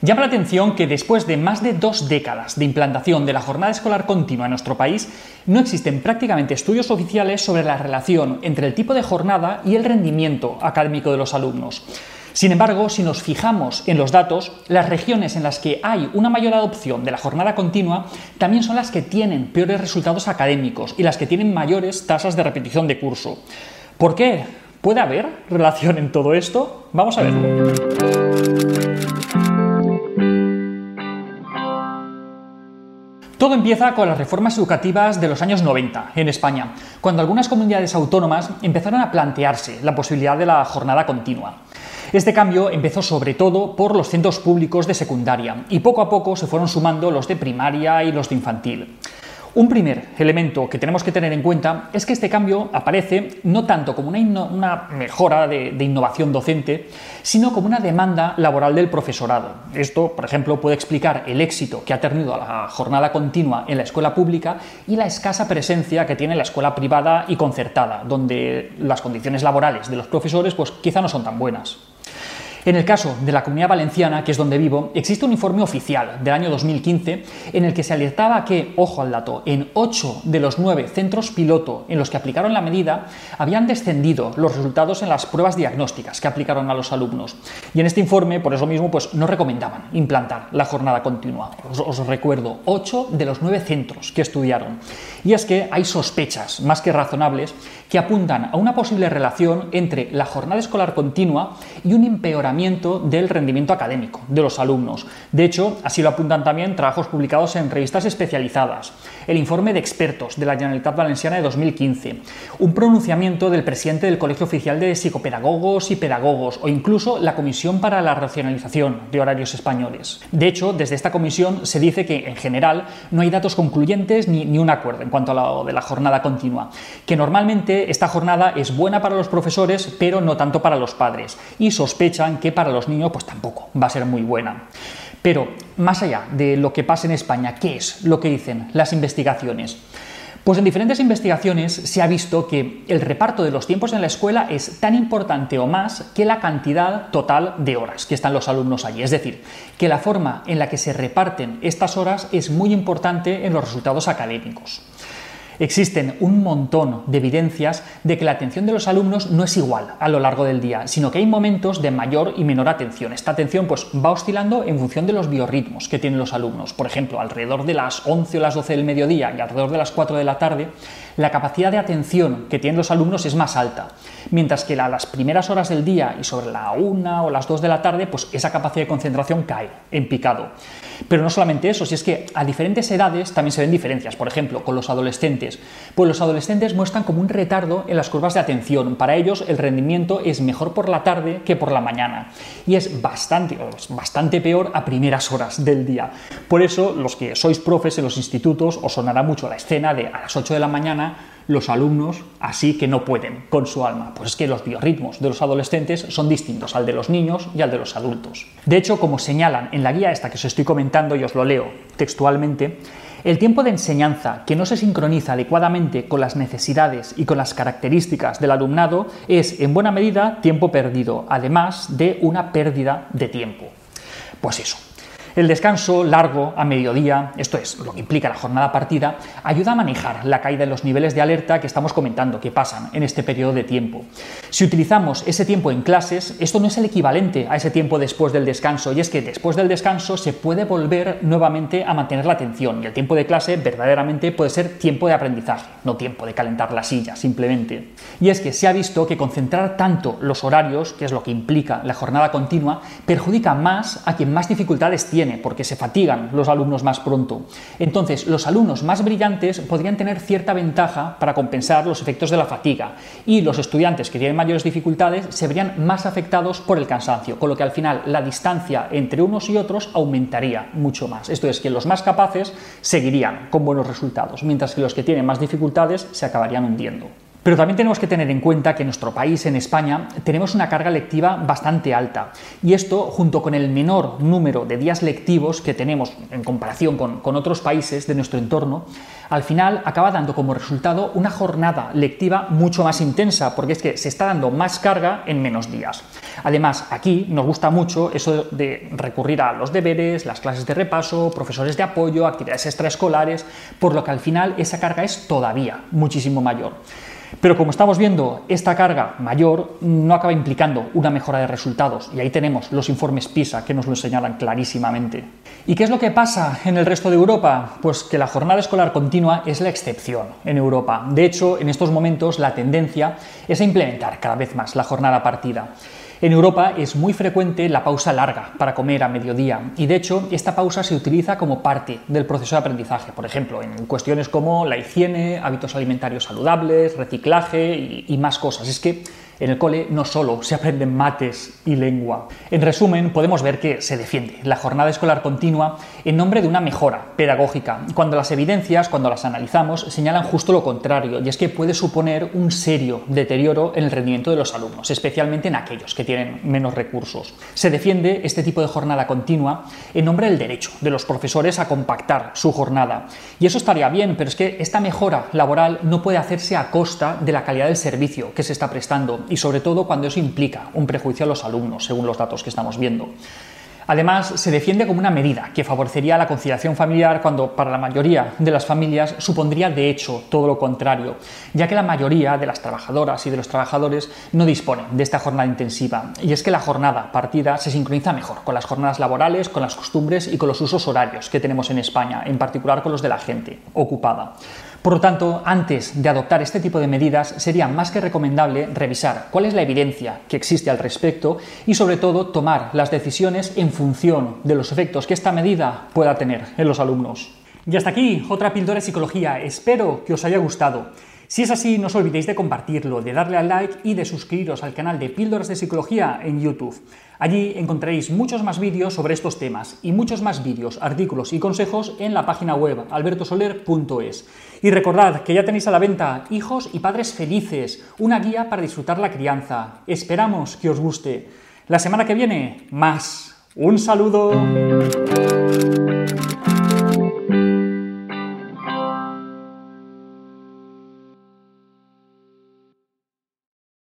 Llama la atención que después de más de dos décadas de implantación de la jornada escolar continua en nuestro país, no existen prácticamente estudios oficiales sobre la relación entre el tipo de jornada y el rendimiento académico de los alumnos. Sin embargo, si nos fijamos en los datos, las regiones en las que hay una mayor adopción de la jornada continua también son las que tienen peores resultados académicos y las que tienen mayores tasas de repetición de curso. ¿Por qué? ¿Puede haber relación en todo esto? Vamos a verlo. Todo empieza con las reformas educativas de los años 90 en España, cuando algunas comunidades autónomas empezaron a plantearse la posibilidad de la jornada continua. Este cambio empezó sobre todo por los centros públicos de secundaria y poco a poco se fueron sumando los de primaria y los de infantil. Un primer elemento que tenemos que tener en cuenta es que este cambio aparece no tanto como una, mejora de, de, innovación docente, sino como una demanda laboral del profesorado. Esto, por ejemplo, puede explicar el éxito que ha tenido la jornada continua en la escuela pública y la escasa presencia que tiene la escuela privada y concertada, donde las condiciones laborales de los profesores pues, quizá no son tan buenas. En el caso de la Comunidad Valenciana, que es donde vivo, existe un informe oficial del año 2015 en el que se alertaba que, ojo al dato, en 8 de los 9 centros piloto en los que aplicaron la medida habían descendido los resultados en las pruebas diagnósticas que aplicaron a los alumnos. Y en este informe, por eso mismo, pues no recomendaban implantar la jornada continua. Os, os recuerdo, 8 de los 9 centros que estudiaron. Y es que hay sospechas más que razonables que apuntan a una posible relación entre la jornada escolar continua y un empeoramiento del rendimiento académico de los alumnos. De hecho, así lo apuntan también trabajos publicados en revistas especializadas, el informe de expertos de la Generalitat Valenciana de 2015, un pronunciamiento del presidente del Colegio Oficial de Psicopedagogos y Pedagogos o incluso la Comisión para la Racionalización de Horarios Españoles. De hecho, desde esta comisión se dice que en general no hay datos concluyentes ni, ni un acuerdo en cuanto a lo de la jornada continua, que normalmente esta jornada es buena para los profesores, pero no tanto para los padres, y sospechan que para los niños pues tampoco va a ser muy buena. Pero más allá de lo que pasa en España, ¿qué es lo que dicen las investigaciones? Pues en diferentes investigaciones se ha visto que el reparto de los tiempos en la escuela es tan importante o más que la cantidad total de horas que están los alumnos allí. Es decir, que la forma en la que se reparten estas horas es muy importante en los resultados académicos. Existen un montón de evidencias de que la atención de los alumnos no es igual a lo largo del día, sino que hay momentos de mayor y menor atención. Esta atención pues, va oscilando en función de los biorritmos que tienen los alumnos. Por ejemplo, alrededor de las 11 o las 12 del mediodía y alrededor de las 4 de la tarde, la capacidad de atención que tienen los alumnos es más alta, mientras que a las primeras horas del día y sobre la 1 o las 2 de la tarde, pues esa capacidad de concentración cae en picado. Pero no solamente eso, si es que a diferentes edades también se ven diferencias. Por ejemplo, con los adolescentes. Pues los adolescentes muestran como un retardo en las curvas de atención. Para ellos el rendimiento es mejor por la tarde que por la mañana. Y es bastante, bastante peor a primeras horas del día. Por eso, los que sois profes en los institutos, os sonará mucho la escena de a las 8 de la mañana los alumnos así que no pueden con su alma. Pues es que los biorritmos de los adolescentes son distintos al de los niños y al de los adultos. De hecho, como señalan en la guía esta que os estoy comentando y os lo leo textualmente, el tiempo de enseñanza que no se sincroniza adecuadamente con las necesidades y con las características del alumnado es en buena medida tiempo perdido, además de una pérdida de tiempo. Pues eso, el descanso largo a mediodía, esto es lo que implica la jornada partida, ayuda a manejar la caída en los niveles de alerta que estamos comentando, que pasan en este periodo de tiempo. Si utilizamos ese tiempo en clases, esto no es el equivalente a ese tiempo después del descanso, y es que después del descanso se puede volver nuevamente a mantener la atención, y el tiempo de clase verdaderamente puede ser tiempo de aprendizaje, no tiempo de calentar la silla, simplemente. Y es que se ha visto que concentrar tanto los horarios, que es lo que implica la jornada continua, perjudica más a quien más dificultades tiene porque se fatigan los alumnos más pronto. Entonces, los alumnos más brillantes podrían tener cierta ventaja para compensar los efectos de la fatiga y los estudiantes que tienen mayores dificultades se verían más afectados por el cansancio, con lo que al final la distancia entre unos y otros aumentaría mucho más. Esto es que los más capaces seguirían con buenos resultados, mientras que los que tienen más dificultades se acabarían hundiendo. Pero también tenemos que tener en cuenta que en nuestro país, en España, tenemos una carga lectiva bastante alta. Y esto, junto con el menor número de días lectivos que tenemos en comparación con, con otros países de nuestro entorno, al final acaba dando como resultado una jornada lectiva mucho más intensa, porque es que se está dando más carga en menos días. Además, aquí nos gusta mucho eso de recurrir a los deberes, las clases de repaso, profesores de apoyo, actividades extraescolares, por lo que al final esa carga es todavía muchísimo mayor. Pero como estamos viendo, esta carga mayor no acaba implicando una mejora de resultados, y ahí tenemos los informes PISA que nos lo señalan clarísimamente. ¿Y qué es lo que pasa en el resto de Europa? Pues que la jornada escolar continua es la excepción en Europa. De hecho, en estos momentos la tendencia es a implementar cada vez más la jornada partida. En Europa es muy frecuente la pausa larga para comer a mediodía y de hecho esta pausa se utiliza como parte del proceso de aprendizaje, por ejemplo, en cuestiones como la higiene, hábitos alimentarios saludables, reciclaje y, más cosas. Es que en el cole no solo se aprenden mates y lengua. En resumen, podemos ver que se defiende la jornada escolar continua en nombre de una mejora pedagógica, cuando las evidencias, cuando las analizamos, señalan justo lo contrario, y es que puede suponer un serio deterioro en el rendimiento de los alumnos, especialmente en aquellos que tienen menos recursos. Se defiende este tipo de jornada continua en nombre del derecho de los profesores a compactar su jornada. Y eso estaría bien, pero es que esta mejora laboral no puede hacerse a costa de la calidad del servicio que se está prestando y sobre todo cuando eso implica un prejuicio a los alumnos, según los datos que estamos viendo. Además, se defiende como una medida que favorecería la conciliación familiar cuando para la mayoría de las familias supondría de hecho todo lo contrario, ya que la mayoría de las trabajadoras y de los trabajadores no disponen de esta jornada intensiva. Y es que la jornada partida se sincroniza mejor con las jornadas laborales, con las costumbres y con los usos horarios que tenemos en España, en particular con los de la gente ocupada. Por lo tanto, antes de adoptar este tipo de medidas, sería más que recomendable revisar cuál es la evidencia que existe al respecto y, sobre todo, tomar las decisiones en función de los efectos que esta medida pueda tener en los alumnos. Y hasta aquí otra píldora de psicología. Espero que os haya gustado. Si es así, no os olvidéis de compartirlo, de darle al like y de suscribiros al canal de Píldoras de Psicología en YouTube. Allí encontraréis muchos más vídeos sobre estos temas y muchos más vídeos, artículos y consejos en la página web albertosoler.es. Y recordad que ya tenéis a la venta Hijos y Padres Felices, una guía para disfrutar la crianza. Esperamos que os guste. La semana que viene, más. Un saludo.